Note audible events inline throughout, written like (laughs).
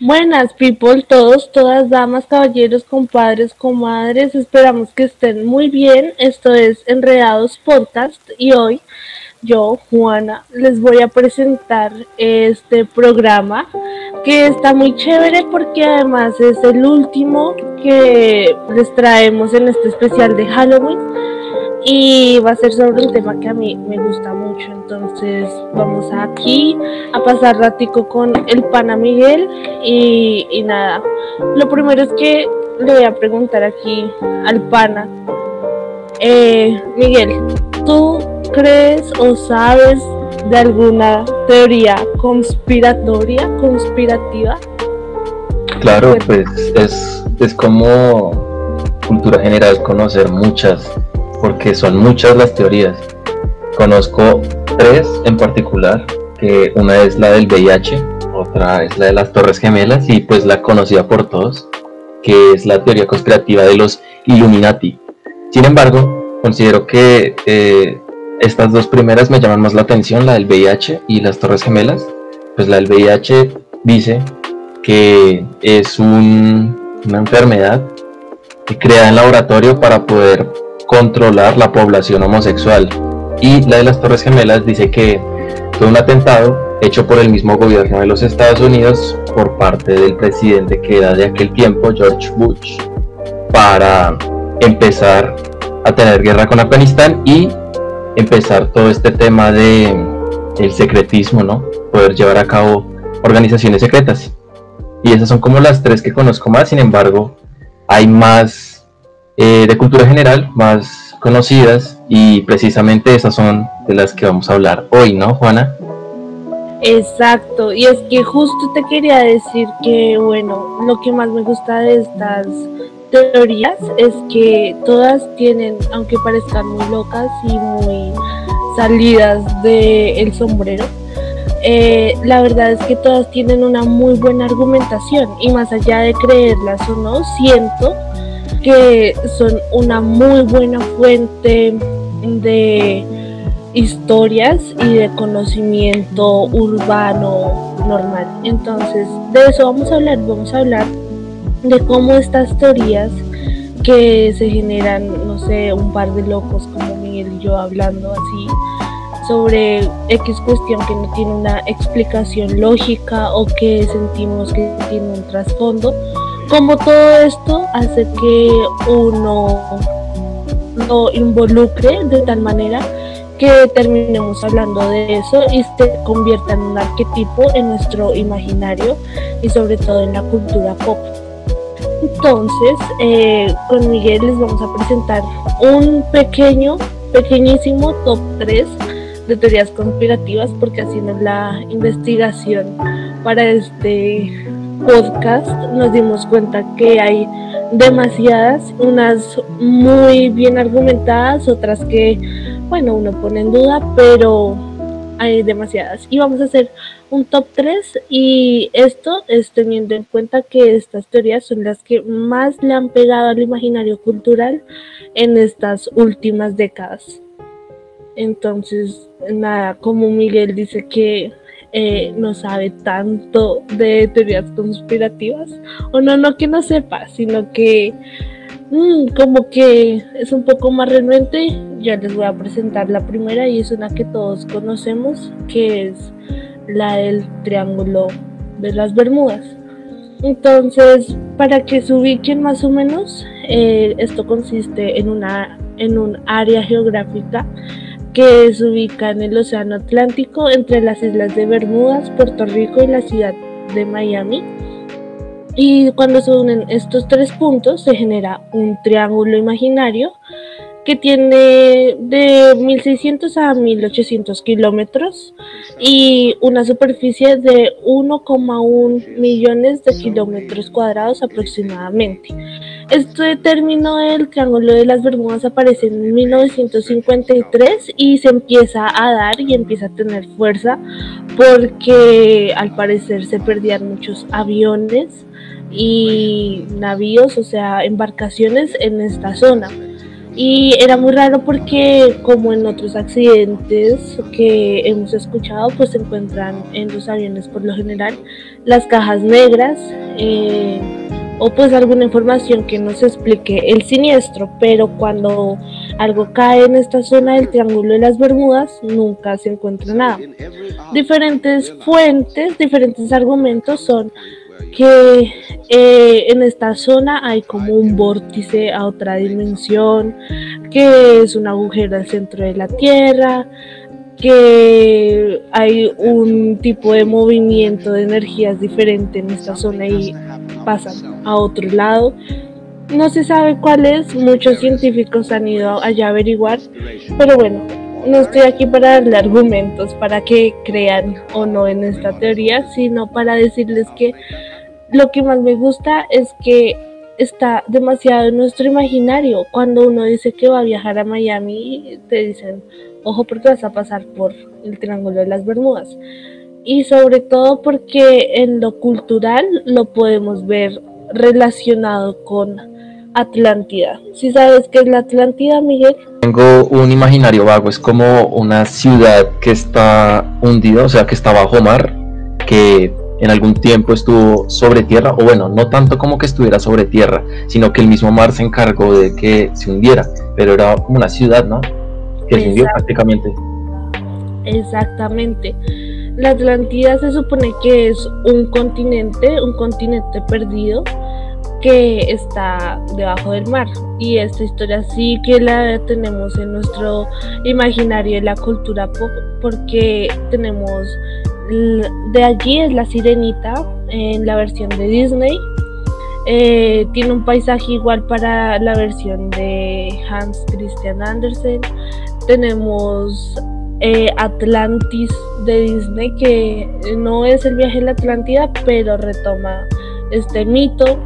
Buenas people, todos, todas, damas, caballeros, compadres, comadres, esperamos que estén muy bien. Esto es Enredados Podcast y hoy yo, Juana, les voy a presentar este programa que está muy chévere porque además es el último que les traemos en este especial de Halloween y va a ser sobre un tema que a mí me gusta mucho. Entonces vamos aquí a pasar ratico con el pana Miguel y, nada. Lo primero es que le voy a preguntar aquí al pana. Eh, Miguel, ¿tú crees o sabes de alguna teoría conspiratoria, conspirativa? Claro, pues es, es como cultura general conocer muchas porque son muchas las teorías. Conozco tres en particular, que una es la del VIH, otra es la de las Torres Gemelas y pues la conocida por todos, que es la teoría conspirativa de los Illuminati. Sin embargo, considero que eh, estas dos primeras me llaman más la atención, la del VIH y las Torres Gemelas. Pues la del VIH dice que es una enfermedad creada en laboratorio para poder controlar la población homosexual. Y la de las Torres Gemelas dice que fue un atentado hecho por el mismo gobierno de los Estados Unidos por parte del presidente que era de aquel tiempo, George Bush, para empezar a tener guerra con Afganistán y empezar todo este tema de el secretismo, ¿no? Poder llevar a cabo organizaciones secretas. Y esas son como las tres que conozco más, sin embargo, hay más eh, de cultura general más conocidas y precisamente esas son de las que vamos a hablar hoy, ¿no, Juana? Exacto, y es que justo te quería decir que, bueno, lo que más me gusta de estas teorías es que todas tienen, aunque parezcan muy locas y muy salidas del sombrero, eh, la verdad es que todas tienen una muy buena argumentación y más allá de creerlas o no, siento que son una muy buena fuente de historias y de conocimiento urbano normal. Entonces, de eso vamos a hablar, vamos a hablar de cómo estas teorías que se generan, no sé, un par de locos como Miguel y yo hablando así sobre X cuestión que no tiene una explicación lógica o que sentimos que tiene un trasfondo, como todo esto hace que uno lo involucre de tal manera que terminemos hablando de eso y se convierta en un arquetipo en nuestro imaginario y sobre todo en la cultura pop. Entonces, eh, con Miguel les vamos a presentar un pequeño, pequeñísimo top 3 de teorías conspirativas porque es la investigación para este podcast nos dimos cuenta que hay demasiadas, unas muy bien argumentadas, otras que, bueno, uno pone en duda, pero hay demasiadas. Y vamos a hacer un top 3 y esto es teniendo en cuenta que estas teorías son las que más le han pegado al imaginario cultural en estas últimas décadas. Entonces, nada, como Miguel dice que eh, no sabe tanto de teorías conspirativas, o no, no que no sepa, sino que mm, como que es un poco más renuente, ya les voy a presentar la primera y es una que todos conocemos, que es la del triángulo de las Bermudas. Entonces, para que se ubiquen más o menos, eh, esto consiste en, una, en un área geográfica que se ubica en el Océano Atlántico entre las islas de Bermudas, Puerto Rico y la ciudad de Miami. Y cuando se unen estos tres puntos se genera un triángulo imaginario que tiene de 1600 a 1800 kilómetros y una superficie de 1,1 millones de kilómetros cuadrados aproximadamente. Este término del Triángulo de las Bermudas aparece en 1953 y se empieza a dar y empieza a tener fuerza porque al parecer se perdían muchos aviones y navíos, o sea, embarcaciones en esta zona. Y era muy raro porque como en otros accidentes que hemos escuchado, pues se encuentran en los aviones por lo general las cajas negras eh, o pues alguna información que nos explique el siniestro, pero cuando algo cae en esta zona del Triángulo de las Bermudas, nunca se encuentra nada. Diferentes fuentes, diferentes argumentos son que eh, en esta zona hay como un vórtice a otra dimensión, que es un agujero al centro de la Tierra, que hay un tipo de movimiento de energías diferente en esta zona y pasan a otro lado. No se sabe cuál es, muchos científicos han ido allá a averiguar, pero bueno, no estoy aquí para darle argumentos para que crean o no en esta teoría, sino para decirles que lo que más me gusta es que está demasiado en nuestro imaginario. Cuando uno dice que va a viajar a Miami, te dicen, ojo porque vas a pasar por el Triángulo de las Bermudas. Y sobre todo porque en lo cultural lo podemos ver relacionado con Atlántida. ¿Sí sabes qué es la Atlántida, Miguel? Tengo un imaginario vago, es como una ciudad que está hundida, o sea, que está bajo mar, que en algún tiempo estuvo sobre tierra, o bueno, no tanto como que estuviera sobre tierra, sino que el mismo mar se encargó de que se hundiera, pero era como una ciudad, ¿no? Que se hundió prácticamente. Exactamente. La Atlántida se supone que es un continente, un continente perdido que está debajo del mar. Y esta historia sí que la tenemos en nuestro imaginario y la cultura pop porque tenemos de allí es la sirenita en la versión de Disney. Eh, tiene un paisaje igual para la versión de Hans Christian Andersen. Tenemos eh, Atlantis de Disney, que no es el viaje en la Atlántida, pero retoma este mito.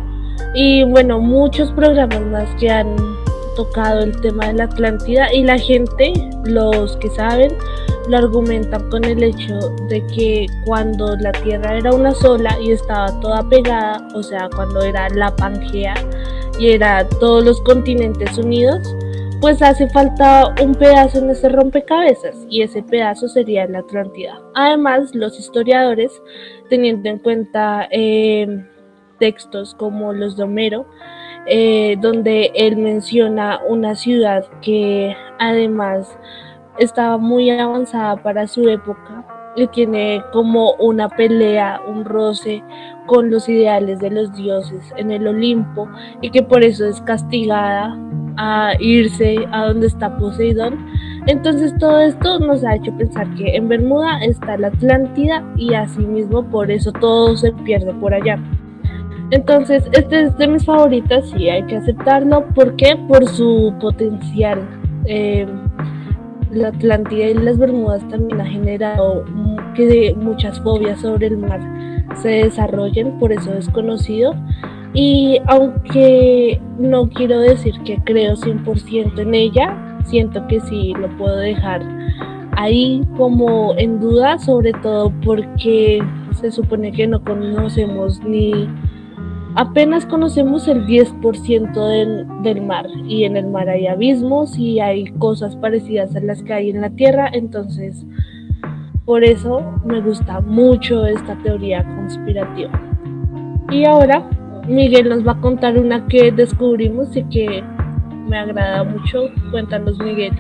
Y bueno, muchos programas más que han tocado el tema de la Atlántida y la gente, los que saben, lo argumentan con el hecho de que cuando la Tierra era una sola y estaba toda pegada, o sea, cuando era la Pangea y era todos los continentes unidos, pues hace falta un pedazo en ese rompecabezas y ese pedazo sería la Atlántida. Además, los historiadores, teniendo en cuenta eh, textos como los de Homero, eh, donde él menciona una ciudad que además estaba muy avanzada para su época y tiene como una pelea, un roce con los ideales de los dioses en el Olimpo y que por eso es castigada a irse a donde está Poseidón. Entonces todo esto nos ha hecho pensar que en Bermuda está la Atlántida y asimismo por eso todo se pierde por allá. Entonces, este es de mis favoritas y hay que aceptarlo. ¿Por qué? Por su potencial. Eh, la Atlántida y las Bermudas también ha generado que muchas fobias sobre el mar se desarrollen, por eso es conocido. Y aunque no quiero decir que creo 100% en ella, siento que sí lo puedo dejar ahí como en duda, sobre todo porque se supone que no conocemos ni apenas conocemos el 10% del, del, mar y en el mar hay abismos y hay cosas parecidas a las que hay en la tierra, entonces por eso me gusta mucho esta teoría conspirativa. Y ahora Miguel nos va a contar una que descubrimos y que me agrada mucho. Cuéntanos Miguel.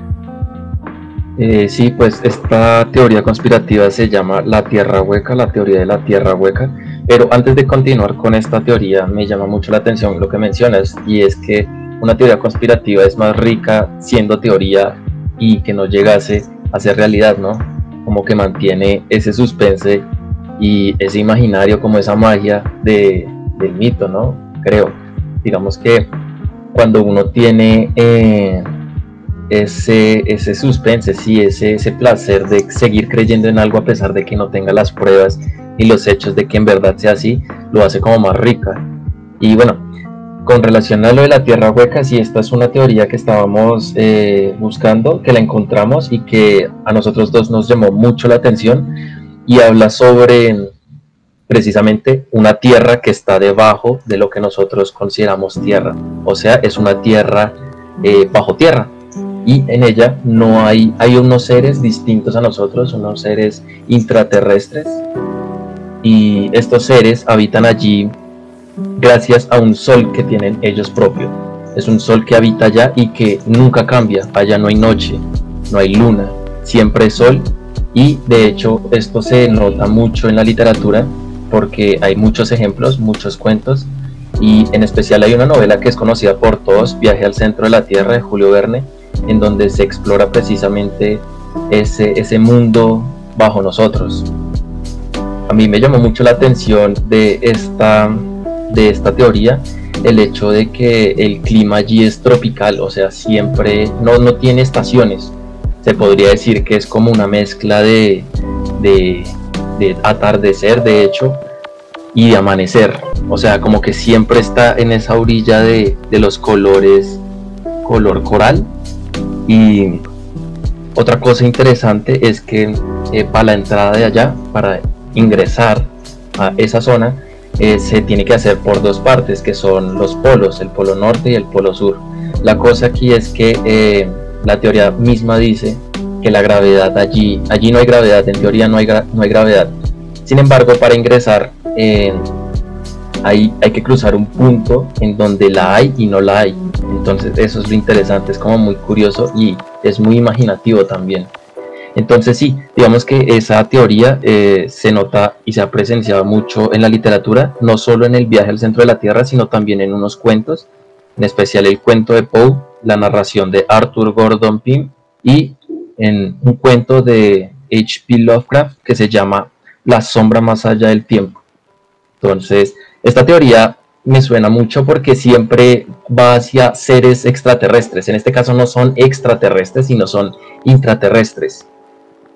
Eh, sí, pues esta teoría conspirativa se llama la Tierra Hueca, la teoría de la Tierra Hueca pero antes de continuar con esta teoría, me llama mucho la atención lo que mencionas, y es que una teoría conspirativa es más rica siendo teoría y que no llegase a ser realidad, ¿no? Como que mantiene ese suspense y ese imaginario, como esa magia de, del mito, ¿no? Creo. Digamos que cuando uno tiene eh, ese, ese suspense, sí, ese, ese placer de seguir creyendo en algo a pesar de que no tenga las pruebas y los hechos de que en verdad sea así, lo hace como más rica. Y bueno, con relación a lo de la tierra hueca, sí, esta es una teoría que estábamos eh, buscando, que la encontramos y que a nosotros dos nos llamó mucho la atención y habla sobre precisamente una tierra que está debajo de lo que nosotros consideramos tierra. O sea, es una tierra eh, bajo tierra. Y en ella no hay, hay unos seres distintos a nosotros, unos seres intraterrestres. Y estos seres habitan allí gracias a un sol que tienen ellos propios. Es un sol que habita allá y que nunca cambia. Allá no hay noche, no hay luna, siempre es sol. Y de hecho esto se nota mucho en la literatura porque hay muchos ejemplos, muchos cuentos. Y en especial hay una novela que es conocida por todos, Viaje al centro de la Tierra de Julio Verne, en donde se explora precisamente ese, ese mundo bajo nosotros. A mí me llamó mucho la atención de esta de esta teoría el hecho de que el clima allí es tropical, o sea, siempre no, no tiene estaciones. Se podría decir que es como una mezcla de, de, atardecer, de hecho, y de amanecer. O sea, como que siempre está en esa orilla de, de los colores color coral. Y otra cosa interesante es que eh, para la entrada de allá, para ingresar a esa zona, eh, se tiene que hacer por dos partes, que son los polos, el polo norte y el polo sur. La cosa aquí es que eh, la teoría misma dice que la gravedad allí, allí no hay gravedad, en teoría no hay, no hay gravedad. Sin embargo, para ingresar eh, hay, hay que cruzar un punto en donde la hay y no la hay. Entonces eso es lo interesante, es como muy curioso y es muy imaginativo también. Entonces sí, digamos que esa teoría eh, se nota y se ha presenciado mucho en la literatura, no solo en el viaje al centro de la Tierra, sino también en unos cuentos, en especial el cuento de Poe, la narración de Arthur Gordon Pym y en un cuento de H.P. Lovecraft que se llama La sombra más allá del tiempo. Entonces, esta teoría me suena mucho porque siempre va hacia seres extraterrestres. En este caso no son extraterrestres, sino son intraterrestres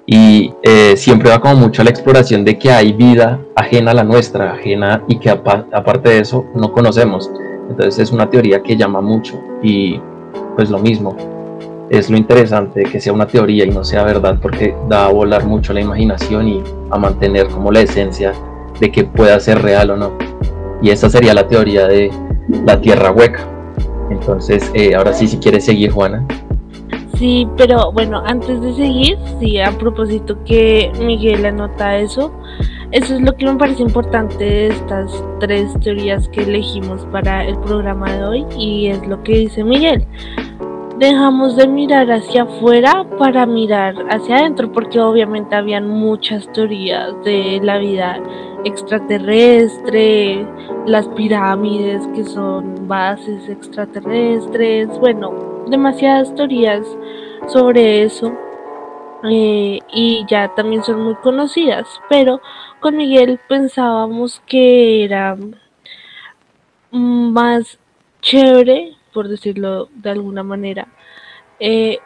y eh, siempre va como mucho a la exploración de que hay vida ajena a la nuestra, ajena y que aparte de eso no conocemos. Entonces es una teoría que llama mucho y pues lo mismo, es lo interesante que sea una teoría y no sea verdad porque da a volar mucho la imaginación y a mantener como la esencia de que pueda ser real o no. Y esa sería la teoría de la tierra hueca. Entonces, eh, ahora sí, si quieres seguir, Juana. Sí, pero bueno, antes de seguir, sí, a propósito que Miguel anota eso, eso es lo que me parece importante de estas tres teorías que elegimos para el programa de hoy y es lo que dice Miguel. Dejamos de mirar hacia afuera para mirar hacia adentro, porque obviamente habían muchas teorías de la vida extraterrestre, las pirámides que son bases extraterrestres, bueno, demasiadas teorías sobre eso eh, y ya también son muy conocidas, pero con Miguel pensábamos que era más chévere, por decirlo de alguna manera, eh,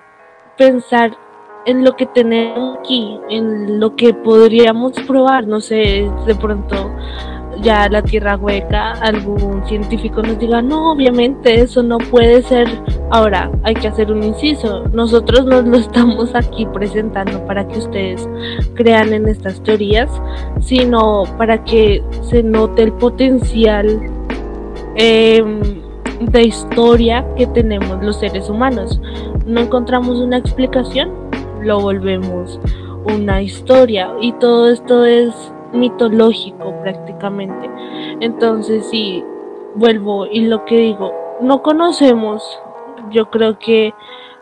pensar en lo que tenemos aquí, en lo que podríamos probar, no sé, de pronto ya la tierra hueca, algún científico nos diga, no, obviamente eso no puede ser. Ahora, hay que hacer un inciso. Nosotros nos lo estamos aquí presentando para que ustedes crean en estas teorías, sino para que se note el potencial em, de historia que tenemos los seres humanos. No encontramos una explicación, lo volvemos una historia y todo esto es mitológico prácticamente. Entonces, si vuelvo y lo que digo, no conocemos, yo creo que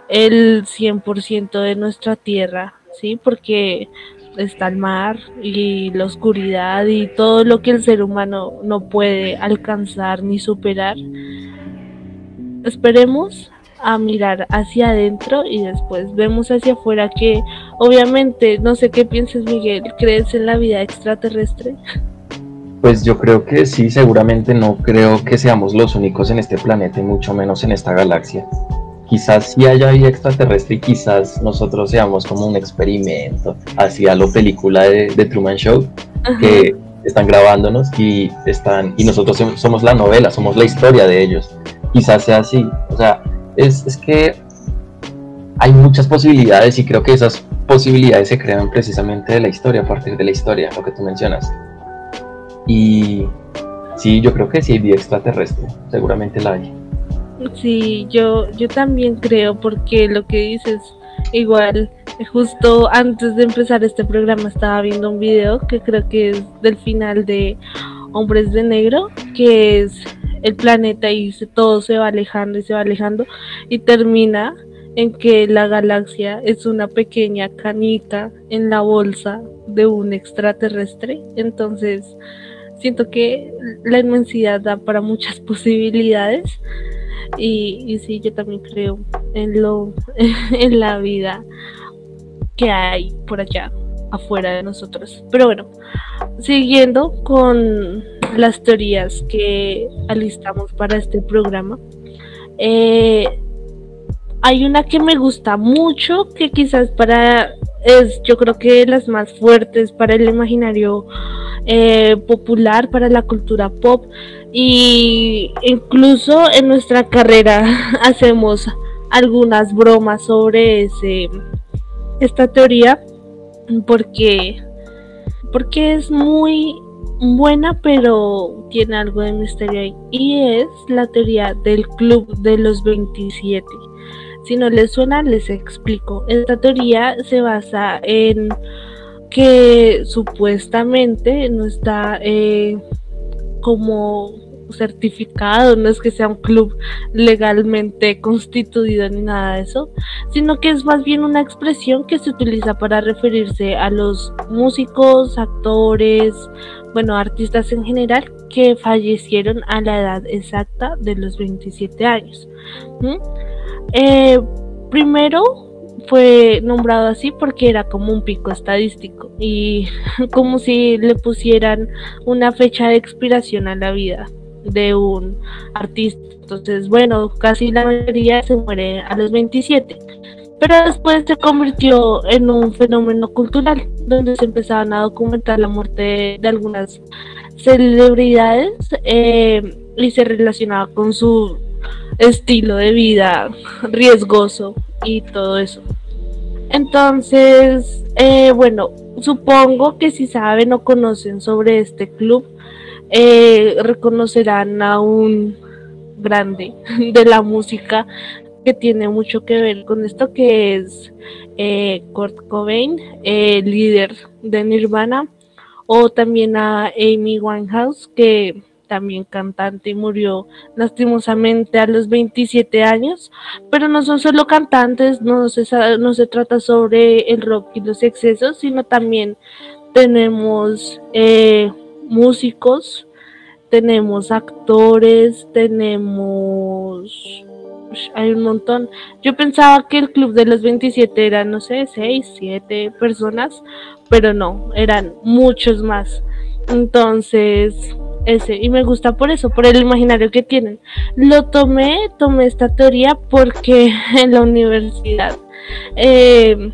el 100% de nuestra tierra, ¿sí? Porque está el mar y la oscuridad y todo lo que el ser humano no puede alcanzar ni superar. Esperemos a mirar hacia adentro y después vemos hacia afuera que obviamente, no sé qué piensas Miguel, ¿crees en la vida extraterrestre? Pues yo creo que sí, seguramente no creo que seamos los únicos en este planeta y mucho menos en esta galaxia. Quizás sí haya vida extraterrestre y quizás nosotros seamos como un experimento, hacia lo película de, Truman Show, que están grabándonos y están y nosotros somos la novela, somos la historia de ellos. Quizás sea así, o sea, es, que hay muchas posibilidades y creo que esas posibilidades se crean precisamente de la historia, a partir de la historia, lo que tú mencionas. Y sí, yo creo que sí hay vida extraterrestre, seguramente la hay. Sí, yo, yo también creo, porque lo que dices, igual, justo antes de empezar este programa estaba viendo un video que creo que es del final de Hombres de Negro, que es el planeta y todo se va alejando y se va alejando y termina en que la galaxia es una pequeña canita en la bolsa de un extraterrestre. Entonces, siento que la inmensidad da para muchas (laughs) posibilidades. Y, y sí, yo también creo en lo (laughs) en la vida que hay por allá afuera de nosotros. Pero bueno, siguiendo con las teorías que alistamos para este programa. Eh, hay una que me gusta mucho, que quizás para es yo creo que las más fuertes para el imaginario eh, popular, para la cultura pop y incluso en nuestra carrera (laughs) hacemos algunas bromas sobre ese esta teoría porque porque es muy buena, pero tiene algo de misterio ahí. Y es la teoría del club de los 27. Si no les suena, les explico. Esta teoría se basa en que supuestamente no está eh, como certificado, no es que sea un club legalmente constituido ni nada de eso, sino que es más bien una expresión que se utiliza para referirse a los músicos, actores, bueno, artistas en general que fallecieron a la edad exacta de los 27 años. Eh, primero fue nombrado así porque era como un pico estadístico y (laughs) como si le pusieran una fecha de expiración a la vida de un artista. Entonces, bueno, casi la mayoría se muere a los 27. Pero después se convirtió en un fenómeno cultural, donde se empezaban a documentar la muerte de, algunas celebridades eh, y se relacionaba con su estilo de vida riesgoso y todo eso. Entonces, eh, bueno, supongo que si saben o conocen sobre este club, eh, reconocerán a un grande de la música que tiene mucho que ver con esto, que es eh, Kurt Cobain, el líder de Nirvana, o también a Amy Winehouse, que también cantante y murió lastimosamente a los 27 años, pero no son solo cantantes, no se, no se trata sobre el rock y los excesos, sino también tenemos eh, músicos, tenemos actores, tenemos... Hay un montón. Yo pensaba que el club de los 27 era, no sé, 6, 7 personas, pero no, eran muchos más. Entonces, ese, y me gusta por eso, por el imaginario que tienen. Lo tomé, tomé esta teoría porque (laughs) en la universidad eh,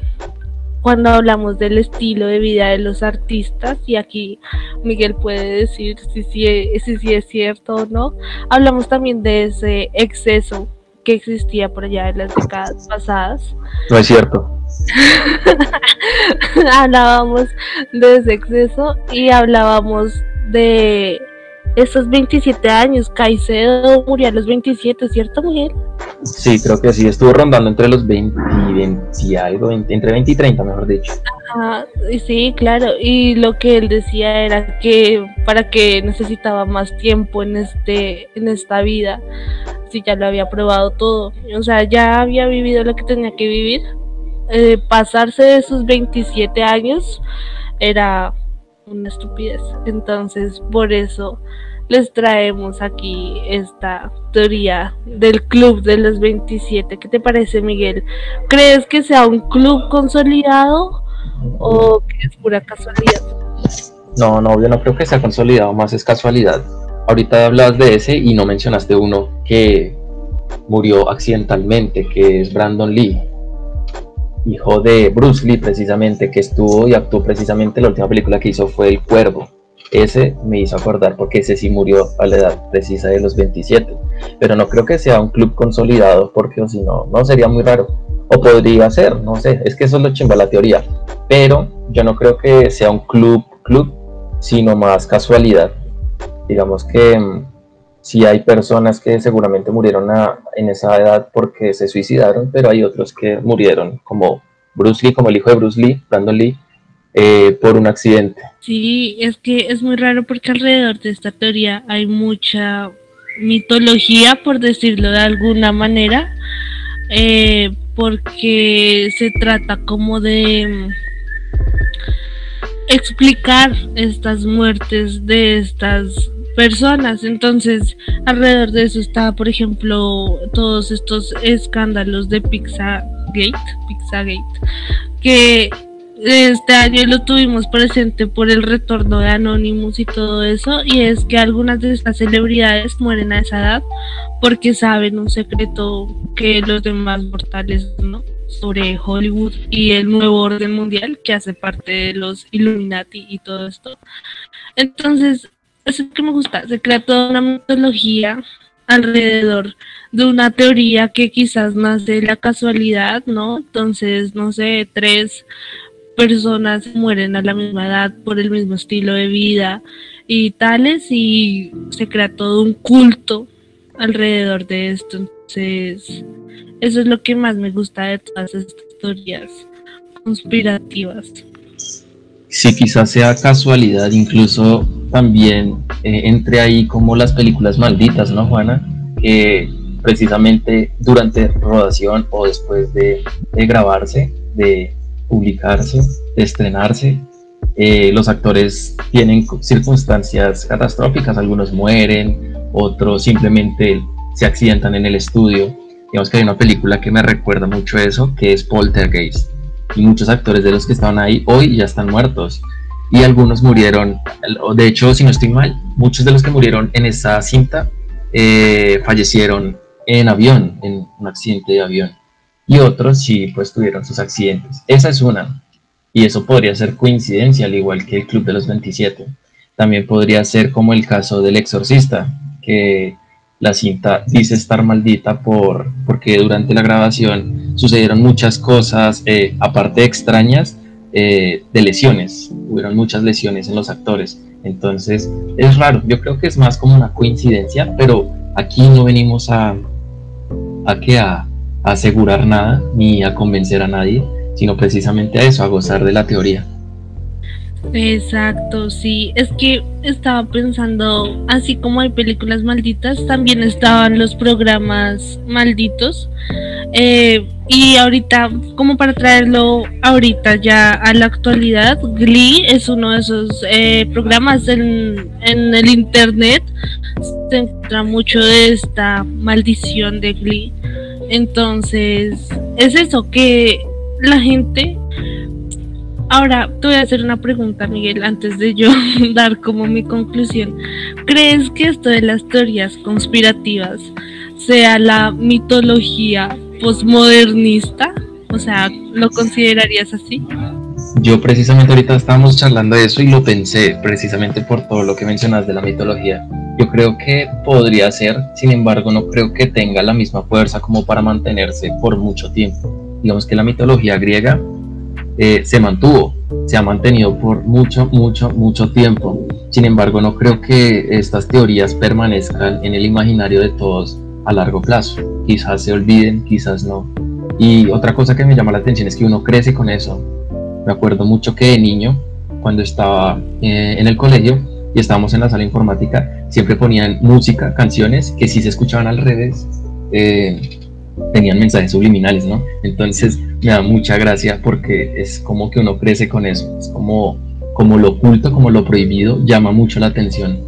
cuando hablamos del estilo de vida de los artistas, y aquí Miguel puede decir si, si, si, es cierto o no, hablamos también de ese exceso que existía por allá en las décadas pasadas. No es cierto. (laughs) hablábamos de ese exceso y hablábamos de esos 27 años. Caicedo murió a los 27, ¿cierto, Miguel? Sí, creo que sí, estuvo rondando entre los 20 y 20 algo, entre 20 y 30, mejor dicho. sí, claro, y lo que él decía era que para que necesitaba más tiempo en este en esta vida, si ya lo había probado todo, o sea, ya había vivido lo que tenía que vivir. Eh, pasarse de esos 27 años era una estupidez. Entonces, por eso les traemos aquí esta teoría del club de los 27. ¿Qué te parece, Miguel? ¿Crees que sea un club consolidado o que es pura casualidad? No, no, yo no creo que sea consolidado, más es casualidad. Ahorita hablas de ese y no mencionaste uno que murió accidentalmente, que es Brandon Lee, hijo de Bruce Lee precisamente, que estuvo y actuó precisamente la última película que hizo fue El Cuervo ese me hizo acordar porque ese sí murió a la edad precisa de los 27. Pero no creo que sea un club consolidado porque si no, no sería muy raro. O podría ser, no sé, es que eso es lo chimba la teoría. Pero yo no creo que sea un club, club, sino más casualidad. Digamos que mm, sí hay personas que seguramente murieron en esa edad porque se suicidaron, pero hay otros que murieron, como Bruce Lee, como el hijo de Bruce Lee, Brandon Lee, eh, por un accidente. Sí, es que es muy raro porque alrededor de esta teoría hay mucha mitología, por decirlo de alguna manera, eh, porque se trata como de explicar estas muertes de estas personas. Entonces, alrededor de eso está, por ejemplo, todos estos escándalos de Pizzagate, Pizzagate, que este año lo tuvimos presente por el retorno de Anonymous y todo eso, y es que algunas de estas celebridades mueren a esa edad porque saben un secreto que los demás mortales no sobre Hollywood y el nuevo orden mundial que hace parte de los Illuminati y todo esto. Entonces, eso es que me gusta, se crea toda una mitología alrededor de una teoría que quizás nace de la casualidad, ¿no? Entonces, no sé, tres personas mueren a la misma edad por el mismo estilo de vida y tales y se crea todo un culto alrededor de esto. Entonces, eso es lo que más me gusta de todas estas teorías conspirativas. Sí, quizás sea casualidad, incluso también eh, entre ahí como las películas malditas, ¿no, Juana? Que precisamente durante rodación o después de, grabarse, de publicarse, de estrenarse, eh, los actores tienen circunstancias catastróficas, algunos mueren, otros simplemente se accidentan en el estudio. Digamos que hay una película que me recuerda mucho eso, que es Poltergeist. Y muchos actores de los que estaban ahí hoy ya están muertos y algunos murieron, de hecho, si no estoy mal, muchos de los que murieron en esa cinta eh, fallecieron en avión, en un accidente de avión, y otros sí, pues tuvieron sus accidentes. Esa es una, y eso podría ser coincidencia, al igual que el Club de los 27. También podría ser como el caso del exorcista, que la cinta dice estar maldita por, porque durante la grabación sucedieron muchas cosas, eh, aparte extrañas, eh, de lesiones, hubieron muchas lesiones en los actores, entonces es raro, yo creo que es más como una coincidencia, pero aquí no venimos a, a, que a, asegurar nada ni a convencer a nadie, sino precisamente a eso, a gozar de la teoría. Exacto, sí. Es que estaba pensando, así como hay películas malditas, también estaban los programas malditos. Eh, y ahorita, como para traerlo ahorita ya a la actualidad, Glee es uno de esos eh, programas en, en, el internet. Se encuentra mucho de esta maldición de Glee. Entonces, es eso que la gente... Ahora, te voy a hacer una pregunta, Miguel, antes de yo (laughs) dar como mi conclusión. ¿Crees que esto de las teorías conspirativas sea la mitología posmodernista? O sea, ¿lo considerarías así? Yo precisamente ahorita estábamos charlando de eso y lo pensé precisamente por todo lo que mencionas de la mitología. Yo creo que podría ser, sin embargo, no creo que tenga la misma fuerza como para mantenerse por mucho tiempo. Digamos que la mitología griega eh, se mantuvo, se ha mantenido por mucho, mucho, mucho tiempo. Sin embargo, no creo que estas teorías permanezcan en el imaginario de todos a largo plazo. Quizás se olviden, quizás no. Y otra cosa que me llama la atención es que uno crece con eso. Me acuerdo mucho que de niño, cuando estaba eh, en el colegio y estábamos en la sala informática, siempre ponían música, canciones que si se escuchaban al revés, eh, tenían mensajes subliminales, ¿no? Entonces me da mucha gracia porque es como que uno crece con eso, es como, como lo oculto, como lo prohibido, llama mucho la atención.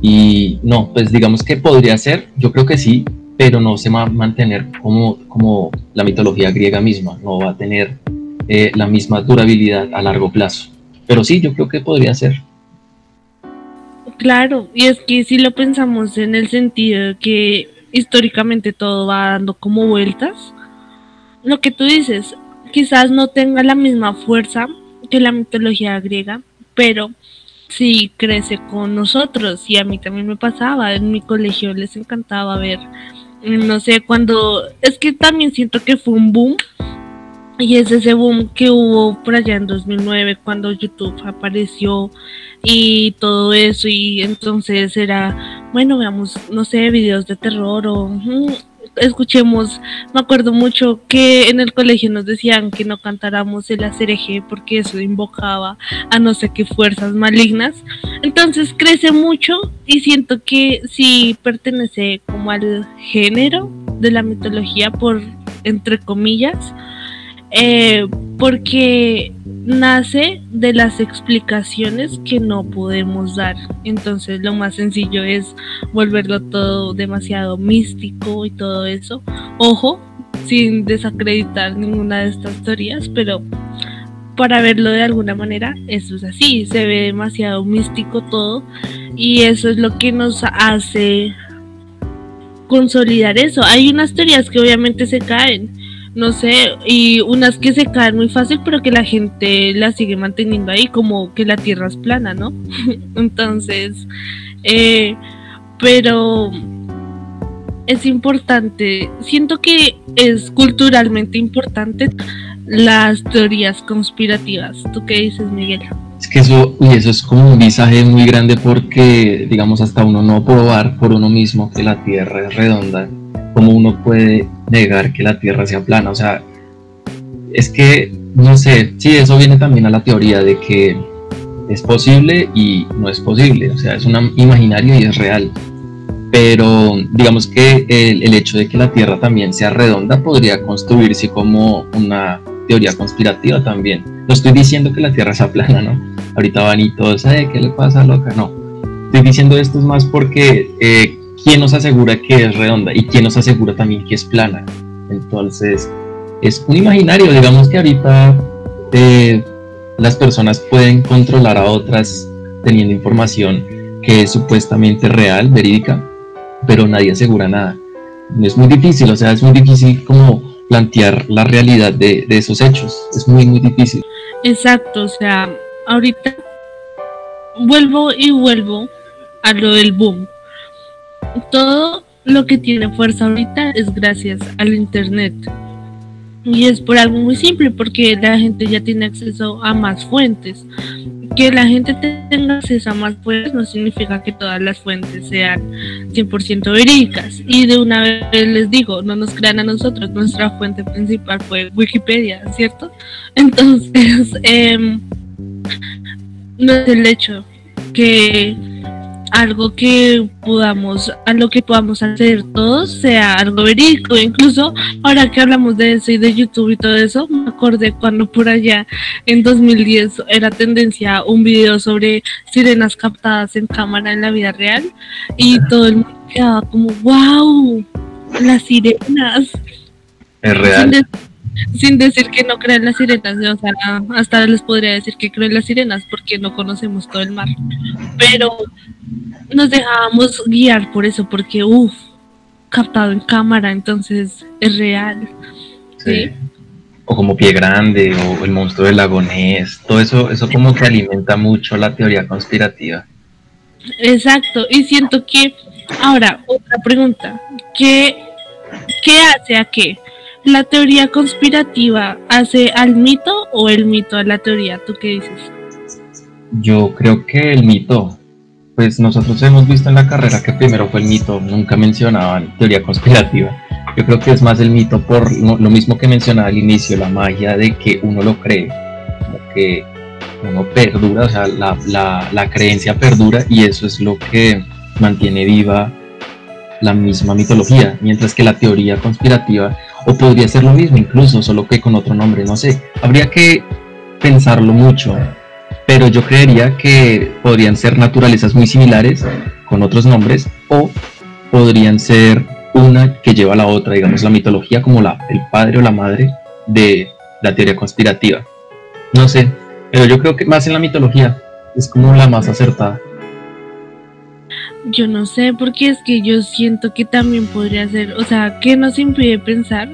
Y no, pues digamos que podría ser, yo creo que sí, pero no se va a mantener como, como la mitología griega misma, no va a tener eh, la misma durabilidad a largo plazo. Pero sí, yo creo que podría ser. Claro, y es que si lo pensamos en el sentido de que históricamente todo va dando como vueltas, lo que tú dices, quizás no tenga la misma fuerza que la mitología griega, pero sí crece con nosotros. Y a mí también me pasaba, en mi colegio les encantaba ver no sé, cuando, es que también siento que fue un boom y es ese boom que hubo por allá en 2009 cuando YouTube apareció y todo eso y entonces era, bueno, veamos, no sé, videos de terror o escuchemos, me acuerdo mucho que en el colegio nos decían que no cantáramos el ACRG porque eso invocaba a no sé qué fuerzas malignas. Entonces crece mucho y siento que si pertenece como al género de la mitología por entre comillas, eh, porque nace de las explicaciones que no podemos dar. Entonces lo más sencillo es volverlo todo demasiado místico y todo eso. Ojo, sin desacreditar ninguna de estas teorías, pero para verlo de alguna manera, eso es así, se ve demasiado místico todo y eso es lo que nos hace consolidar eso. Hay unas teorías que obviamente se caen no sé, y unas que se caen muy fácil, pero que la gente las sigue manteniendo ahí, como que la tierra es plana, ¿no? (laughs) Entonces, eh, pero es importante, siento que es culturalmente importante las teorías conspirativas. ¿Tú qué dices, Miguel? Es que eso, y eso es como un visaje muy grande porque, digamos, hasta uno no probar por uno mismo que la Tierra es redonda, ¿cómo uno puede negar que la Tierra sea plana? O sea, es que, no sé, sí, eso viene también a la teoría de que es posible y no es posible, o sea, es un imaginario y es real. Pero digamos que el, hecho de que la Tierra también sea redonda podría construirse como una teoría conspirativa también. No estoy diciendo que la Tierra sea plana, ¿no? Ahorita van y todos. ¿qué le pasa, loca? No. Estoy diciendo esto es más porque eh, ¿quién nos asegura que es redonda? ¿Y quién nos asegura también que es plana? Entonces, es un imaginario, digamos que ahorita eh, las personas pueden controlar a otras teniendo información que es supuestamente real, verídica, pero nadie asegura nada. Es muy difícil, o sea, es muy difícil como plantear la realidad de, de esos hechos. Es muy, muy difícil. Exacto, o sea, ahorita vuelvo y vuelvo a lo del boom todo lo que tiene fuerza ahorita es gracias al Internet. Y es por algo muy simple, porque la gente ya tiene acceso a más fuentes. Que la gente tenga acceso a más fuentes no significa que todas las fuentes sean 100% verídicas. Y de una vez les digo, no nos crean a nosotros, nuestra fuente principal fue Wikipedia, ¿cierto? (laughs) Entonces, em, no es el hecho que algo que podamos, a lo que podamos hacer todos sea algo verídico. Incluso ahora que hablamos de eso y de YouTube y todo eso, me acordé cuando por allá en 2010 era tendencia un video sobre sirenas captadas en cámara en la vida real y todo el mundo quedaba como, wow, las sirenas. Es real sin decir que no creen las sirenas, o sea, hasta les podría decir que creen las sirenas porque no conocemos todo el mar, pero nos dejábamos guiar por eso, porque uff, captado en cámara, entonces es real. Sí. O como Pie Grande, o el monstruo del lago Ness, todo eso, eso como que alimenta mucho la teoría conspirativa. Exacto, y siento que, ahora, otra pregunta, ¿qué, qué hace a qué? ¿La teoría conspirativa hace al mito o el mito a la teoría? ¿Tú qué dices? Yo creo que el mito. Pues nosotros hemos visto en la carrera que primero fue el mito, nunca mencionaban teoría conspirativa. Yo creo que es más el mito por lo, mismo que mencionaba al inicio, la magia de que uno lo cree, que uno perdura, o sea, la creencia perdura y eso es lo que mantiene viva la misma mitología, mientras que la teoría conspirativa o podría ser lo mismo incluso, solo que con otro nombre, no sé. Habría que pensarlo mucho, pero yo creería que podrían ser naturalezas muy similares con otros nombres o podrían ser una que lleva a la otra, digamos la mitología como la, el padre o la madre de la teoría conspirativa. No sé, pero yo creo que más en la mitología es como la más acertada. Yo no sé, porque es que yo siento que también podría ser, o sea, ¿qué nos impide pensar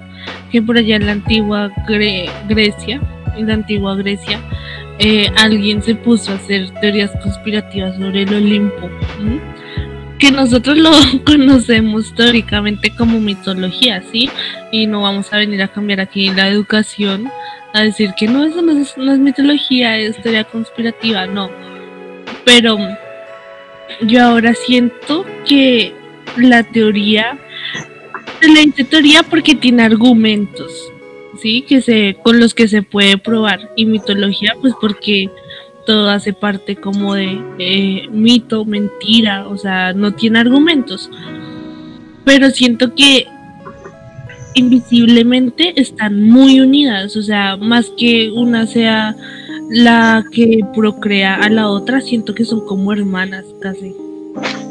que por allá en la antigua Grecia, en la antigua Grecia, eh, alguien se puso a hacer teorías conspirativas sobre el Olimpo? Que nosotros lo (laughs) conocemos históricamente como mitología, ¿sí? Y no vamos a venir a cambiar aquí la educación a decir que no, eso no es, no es mitología, es teoría conspirativa, no pero yo ahora siento que la teoría, dice teoría porque tiene argumentos, ¿sí? Que se, con los que se puede probar. Y mitología, pues porque todo hace parte como de eh, mito, mentira, o sea, no tiene argumentos. Pero siento que invisiblemente están muy unidas, o sea, más que una sea la que procrea a la otra, siento que son como hermanas casi.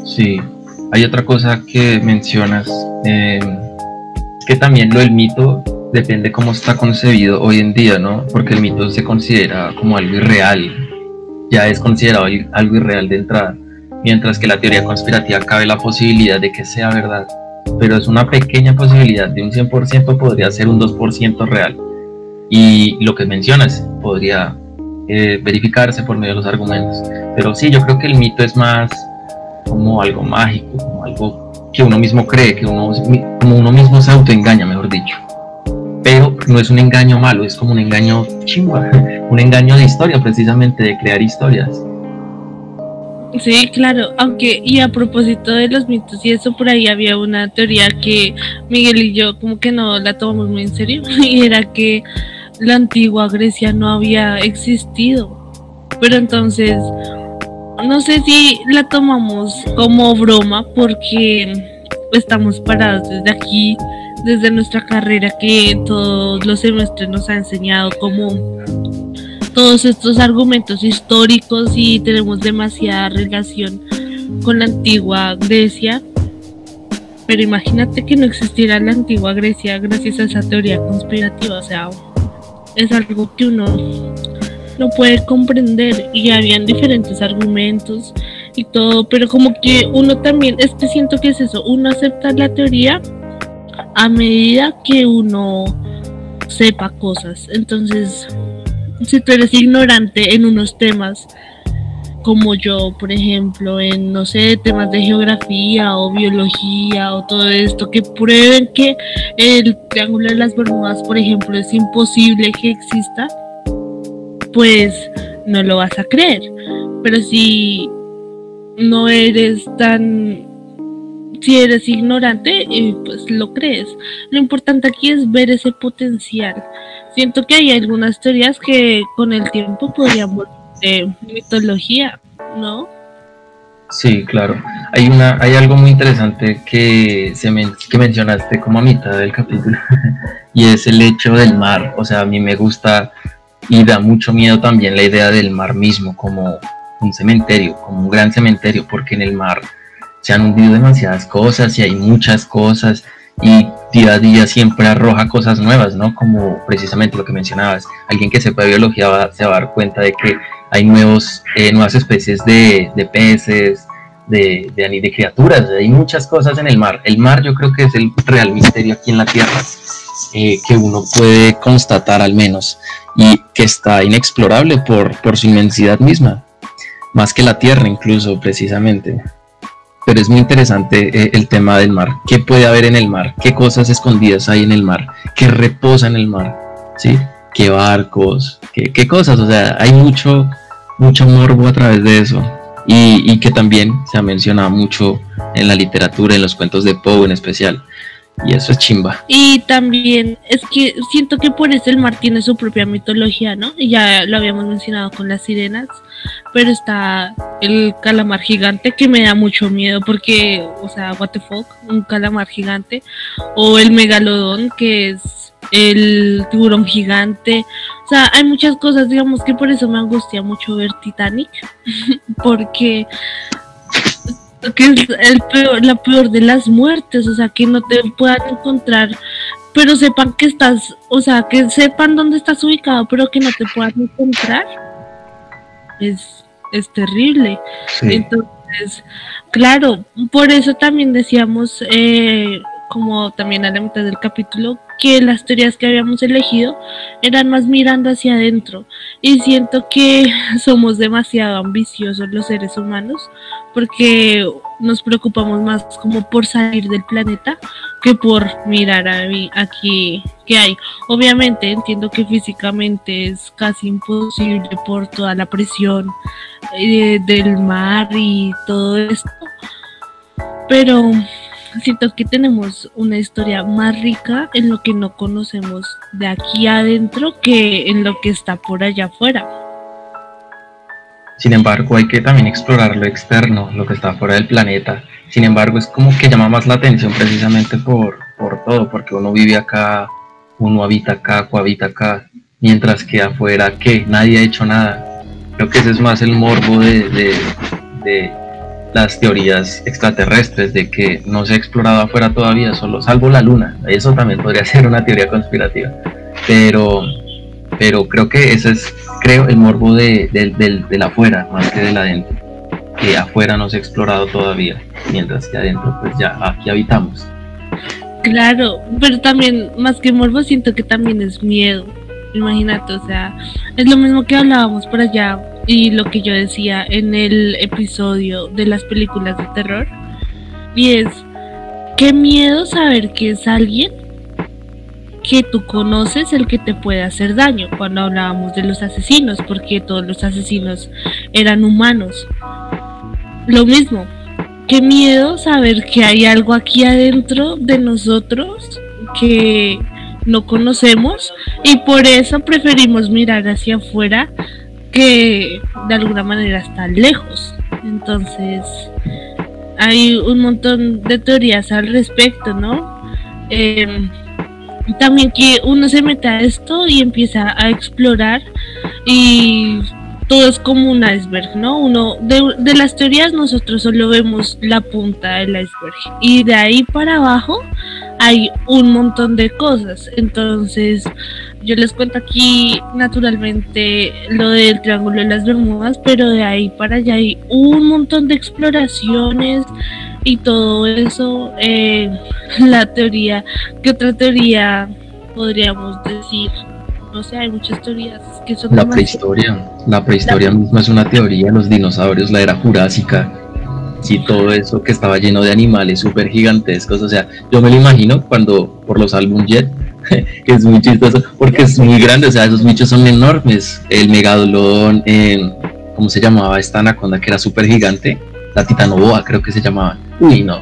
Sí, hay otra cosa que mencionas, eh, que también lo del mito depende cómo está concebido hoy en día, ¿no? Porque el mito se considera como algo irreal, ya es considerado algo irreal de entrada, mientras que la teoría conspirativa cabe la posibilidad de que sea verdad, pero es una pequeña posibilidad, de un 100% podría ser un 2% real. Y lo que mencionas podría eh, verificarse por medio de los argumentos. Pero sí, yo creo que el mito es más como algo mágico, como algo que uno mismo cree, que uno, como uno mismo se autoengaña, mejor dicho pero no es un engaño malo, es como un engaño chingua, (laughs) un engaño de historia, precisamente de crear historias. Sí, claro, aunque y a propósito de los mitos y eso por ahí había una teoría que Miguel y yo como que no la tomamos muy en serio (laughs) y era que la antigua Grecia no había existido. Pero entonces no sé si la tomamos como broma porque estamos parados desde aquí desde nuestra carrera que todos los semestres nos ha enseñado como todos estos argumentos históricos y tenemos demasiada relación con la antigua Grecia. Pero imagínate que no existiera la antigua Grecia gracias a esa teoría conspirativa. O sea, es algo que uno no puede comprender y habían diferentes argumentos y todo, pero como que uno también, es que siento que es eso, uno acepta la teoría a medida que uno sepa cosas. Entonces, si tú eres ignorante en unos temas, como yo, por ejemplo, en, no sé, temas de geografía o biología o todo esto, que prueben que el Triángulo de las Bermudas, por ejemplo, es imposible que exista, pues no lo vas a creer. Pero si no eres tan si eres ignorante, eh, pues lo crees. Lo importante aquí es ver ese potencial. Siento que hay algunas teorías que con el tiempo podrían volver mitología, ¿no? Sí, claro. Hay una, hay algo muy interesante que se mencionaste como a mitad del capítulo (laughs) y es el hecho del mar. O sea, a mí me gusta y da mucho miedo también la idea del mar mismo como un cementerio, como un gran cementerio, porque en el mar se han hundido demasiadas cosas y hay muchas cosas y día a día siempre arroja cosas nuevas, ¿no? Como precisamente lo que mencionabas, alguien que sepa biología se va a dar cuenta de que hay nuevos, eh, nuevas especies de, peces, de, de, criaturas, hay muchas cosas en el mar. El mar yo creo que es el real misterio aquí en la Tierra, eh, que uno puede constatar al menos, y que está inexplorable por, por su inmensidad misma, más que la Tierra incluso precisamente pero es muy interesante eh, el tema del mar. ¿Qué puede haber en el mar? ¿Qué cosas escondidas hay en el mar? ¿Qué reposa en el mar? ¿Sí? ¿Qué barcos? ¿Qué, cosas? O sea, hay mucho, mucho morbo a través de eso. Y, y, que también se ha mencionado mucho en la literatura, en los cuentos de Poe en especial. Y eso es chimba. Y también es que siento que por eso el mar tiene su propia mitología, ¿no? Y ya lo habíamos mencionado con las sirenas, pero está el calamar gigante que me da mucho miedo porque, o sea, what the fuck, un calamar gigante, o el megalodón que es el tiburón gigante, sea, hay muchas cosas, digamos que por eso me angustia mucho ver Titanic, (laughs) porque que es el peor, la peor de las muertes, o sea, que no te puedan encontrar, pero sepan que estás, o sea, que sepan dónde estás ubicado, pero que no te puedan encontrar, es, es terrible. Entonces, claro, por eso también decíamos, eh, como también a la mitad del capítulo, que las teorías que habíamos elegido eran más mirando hacia adentro. Y siento que (laughs) somos demasiado ambiciosos los seres humanos porque nos preocupamos más como por salir del planeta que por mirar a aquí que hay. Obviamente entiendo que físicamente es casi imposible por toda la presión eh, del mar y todo esto, pero siento que tenemos una historia más rica en lo que no conocemos de aquí adentro que en lo que está por allá afuera. Sin embargo, hay que también explorar lo externo, lo que está fuera del planeta. Sin embargo, es como que llama más la atención precisamente por, por todo, porque uno vive acá, uno habita acá, cohabita acá, mientras que afuera, que nadie ha hecho nada. Creo que ese es más el morbo de, de, de las teorías extraterrestres de que no se ha explorado afuera todavía, solo salvo la luna. Eso también podría (laughs) ser una teoría conspirativa. Pero, pero creo que ese es, creo, el morbo de, del, afuera más que del adentro. Que afuera no se ha explorado todavía, mientras que adentro, pues ya aquí habitamos. Claro, pero también, más que morbo, siento que también es miedo. Imagínate, o sea, es lo mismo que hablábamos por allá y lo que yo decía en el episodio de las películas de terror. Y es, qué miedo saber que es alguien que tú conoces el que te puede hacer daño cuando hablábamos de los asesinos, porque todos los asesinos eran humanos. Lo mismo, qué miedo saber que hay algo aquí adentro de nosotros que no conocemos y por eso preferimos mirar hacia afuera que de alguna manera está lejos. Entonces, hay un montón de teorías al respecto, ¿no? Em, también que uno se mete a esto y empieza a explorar y todo es como un iceberg, ¿no? Uno de, de, las teorías nosotros solo vemos la punta del iceberg y de ahí para abajo hay un montón de cosas. Entonces, yo les cuento aquí naturalmente lo del Triángulo de las Bermudas, pero de ahí para allá hay un montón de exploraciones y todo eso. Eh, (laughs) la teoría, ¿qué otra teoría podríamos decir? No sé, hay muchas teorías que son... La prehistoria, la prehistoria misma es una teoría, los dinosaurios, la era jurásica sí, todo eso que estaba lleno de animales súper gigantescos. O sea, yo me lo imagino cuando por los álbum Jet, (laughs) que es muy chistoso, porque es muy grande, o sea, esos bichos son enormes. El megalodón, eh, ¿cómo se llamaba esta anaconda que era súper gigante? La titanoboa, creo que se llamaba. Uy, no,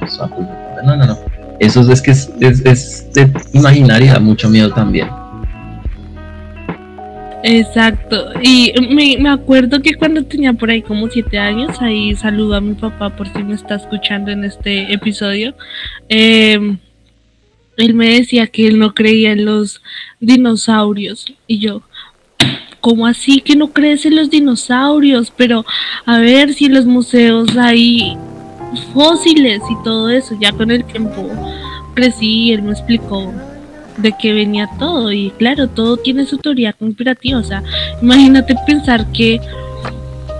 no, no, no. Eso es que es, es, es de imaginar y da mucho miedo también. Exacto. Y me, acuerdo que cuando tenía por ahí como siete años, ahí saludo a mi papá por si me está escuchando en este episodio. Em, él me decía que él no creía en los dinosaurios. Y yo, ¿cómo así que no crees en los dinosaurios? Pero a ver si en los museos hay fósiles y todo eso. Ya con el tiempo crecí, él me explicó de que venía todo y claro, todo tiene su teoría conspirativa, o sea, imagínate pensar que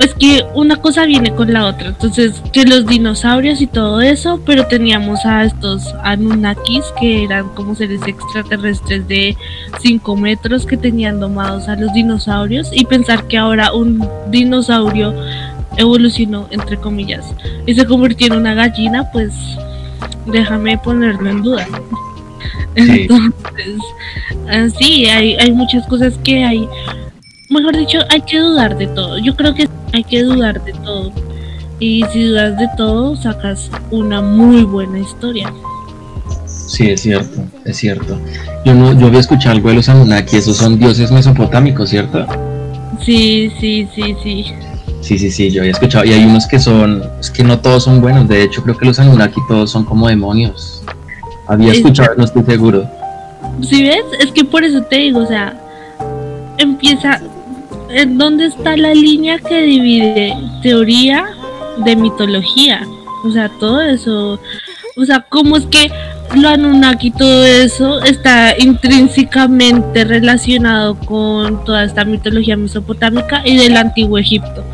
es que una cosa viene con la otra, entonces que los dinosaurios y todo eso, pero teníamos a estos Anunnakis que eran como seres extraterrestres de 5 metros que tenían domados a los dinosaurios y pensar que ahora un dinosaurio evolucionó entre comillas y se convirtió en una gallina, pues déjame ponerlo en duda. (laughs) Entonces, sí, hay, hay muchas cosas que hay, mejor dicho, hay que dudar de todo. Yo creo que hay que dudar de todo. Y si dudas de todo, sacas una muy buena historia. Sí, es cierto, es cierto. Yo no, yo había escuchado algo de los Anunnaki, esos son dioses mesopotámicos, ¿cierto? Sí, sí, sí, sí. Sí, sí, sí, yo había escuchado. Y hay unos que son, es que no todos son buenos. De hecho, creo que los Anunnaki todos son como demonios. Había escuchado, no estoy seguro. Si ves, es que por eso te digo, o sea, empieza. ¿En dónde está la línea que divide teoría de mitología? O sea, todo eso. O sea, ¿cómo es que lo Anunnaki, todo eso está intrínsecamente relacionado con toda esta mitología mesopotámica y del antiguo Egipto?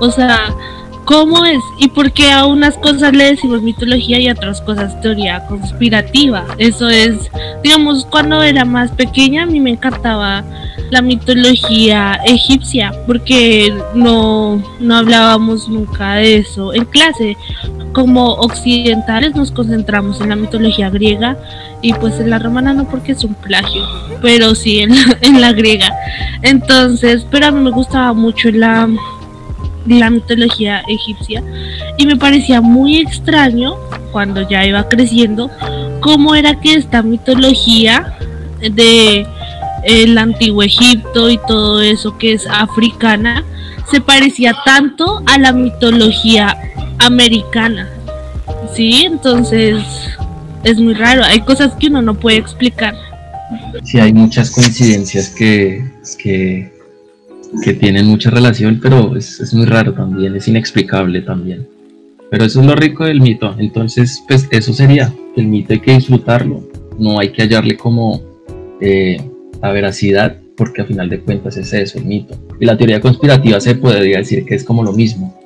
O sea, cómo es y por qué a unas cosas le decimos mitología y a otras cosas teoría conspirativa. Eso es, digamos, cuando era más pequeña a mí me encantaba la mitología egipcia porque no, no hablábamos nunca de eso en clase. Como occidentales nos concentramos en la mitología griega y pues en la romana no porque es un plagio, pero sí en la, (laughs) en la griega. Entonces, pero a mí me gustaba mucho la la mitología egipcia y me parecía muy extraño cuando ya iba creciendo cómo era que esta mitología de el antiguo Egipto y todo eso que es africana se parecía tanto a la mitología americana. Sí, entonces es muy raro, hay cosas que uno no puede explicar. Sí, hay muchas coincidencias que, que que tienen mucha relación, pero es, muy raro también, es inexplicable también. Pero eso es lo rico del mito. Entonces, pues eso sería. El mito hay que disfrutarlo. No hay que hallarle como eh, la veracidad, porque a final de cuentas es eso, el mito. Y la teoría conspirativa se podría decir que es como lo mismo.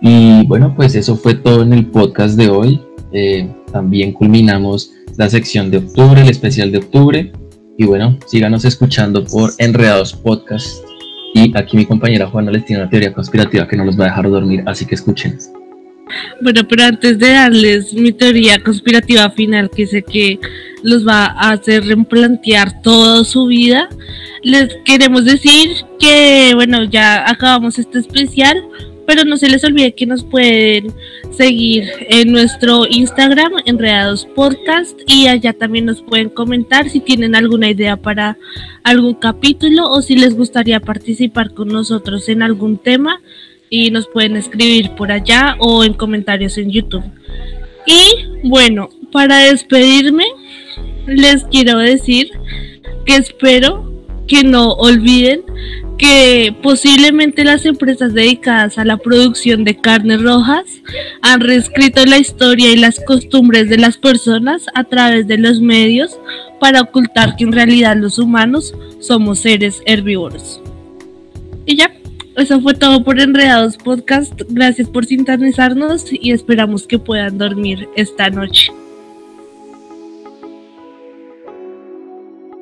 Y bueno, pues eso fue todo en el podcast de hoy. Eh, también culminamos la sección de octubre, el especial de octubre. Y bueno, síganos escuchando por Enredados Podcast y aquí mi compañera Juana les tiene una teoría conspirativa que no los va a dejar dormir, así que escuchen. Bueno, pero antes de darles mi teoría conspirativa final, que sé que los va a hacer replantear toda su vida, les queremos decir que, bueno, ya acabamos este especial, pero no se les olvide que nos pueden seguir en nuestro Instagram, Enredados Podcast, y allá también nos pueden comentar si tienen alguna idea para algún capítulo o si les gustaría participar con nosotros en algún tema y nos pueden escribir por allá o en comentarios en YouTube. Y bueno, para despedirme, les quiero decir que espero que no olviden que posiblemente las empresas dedicadas a la producción de carnes rojas han reescrito la historia y las costumbres de las personas a través de los medios para ocultar que en realidad los humanos somos seres herbívoros. Y ya, eso fue todo por Enredados Podcast. Gracias por sintonizarnos y esperamos que puedan dormir esta noche.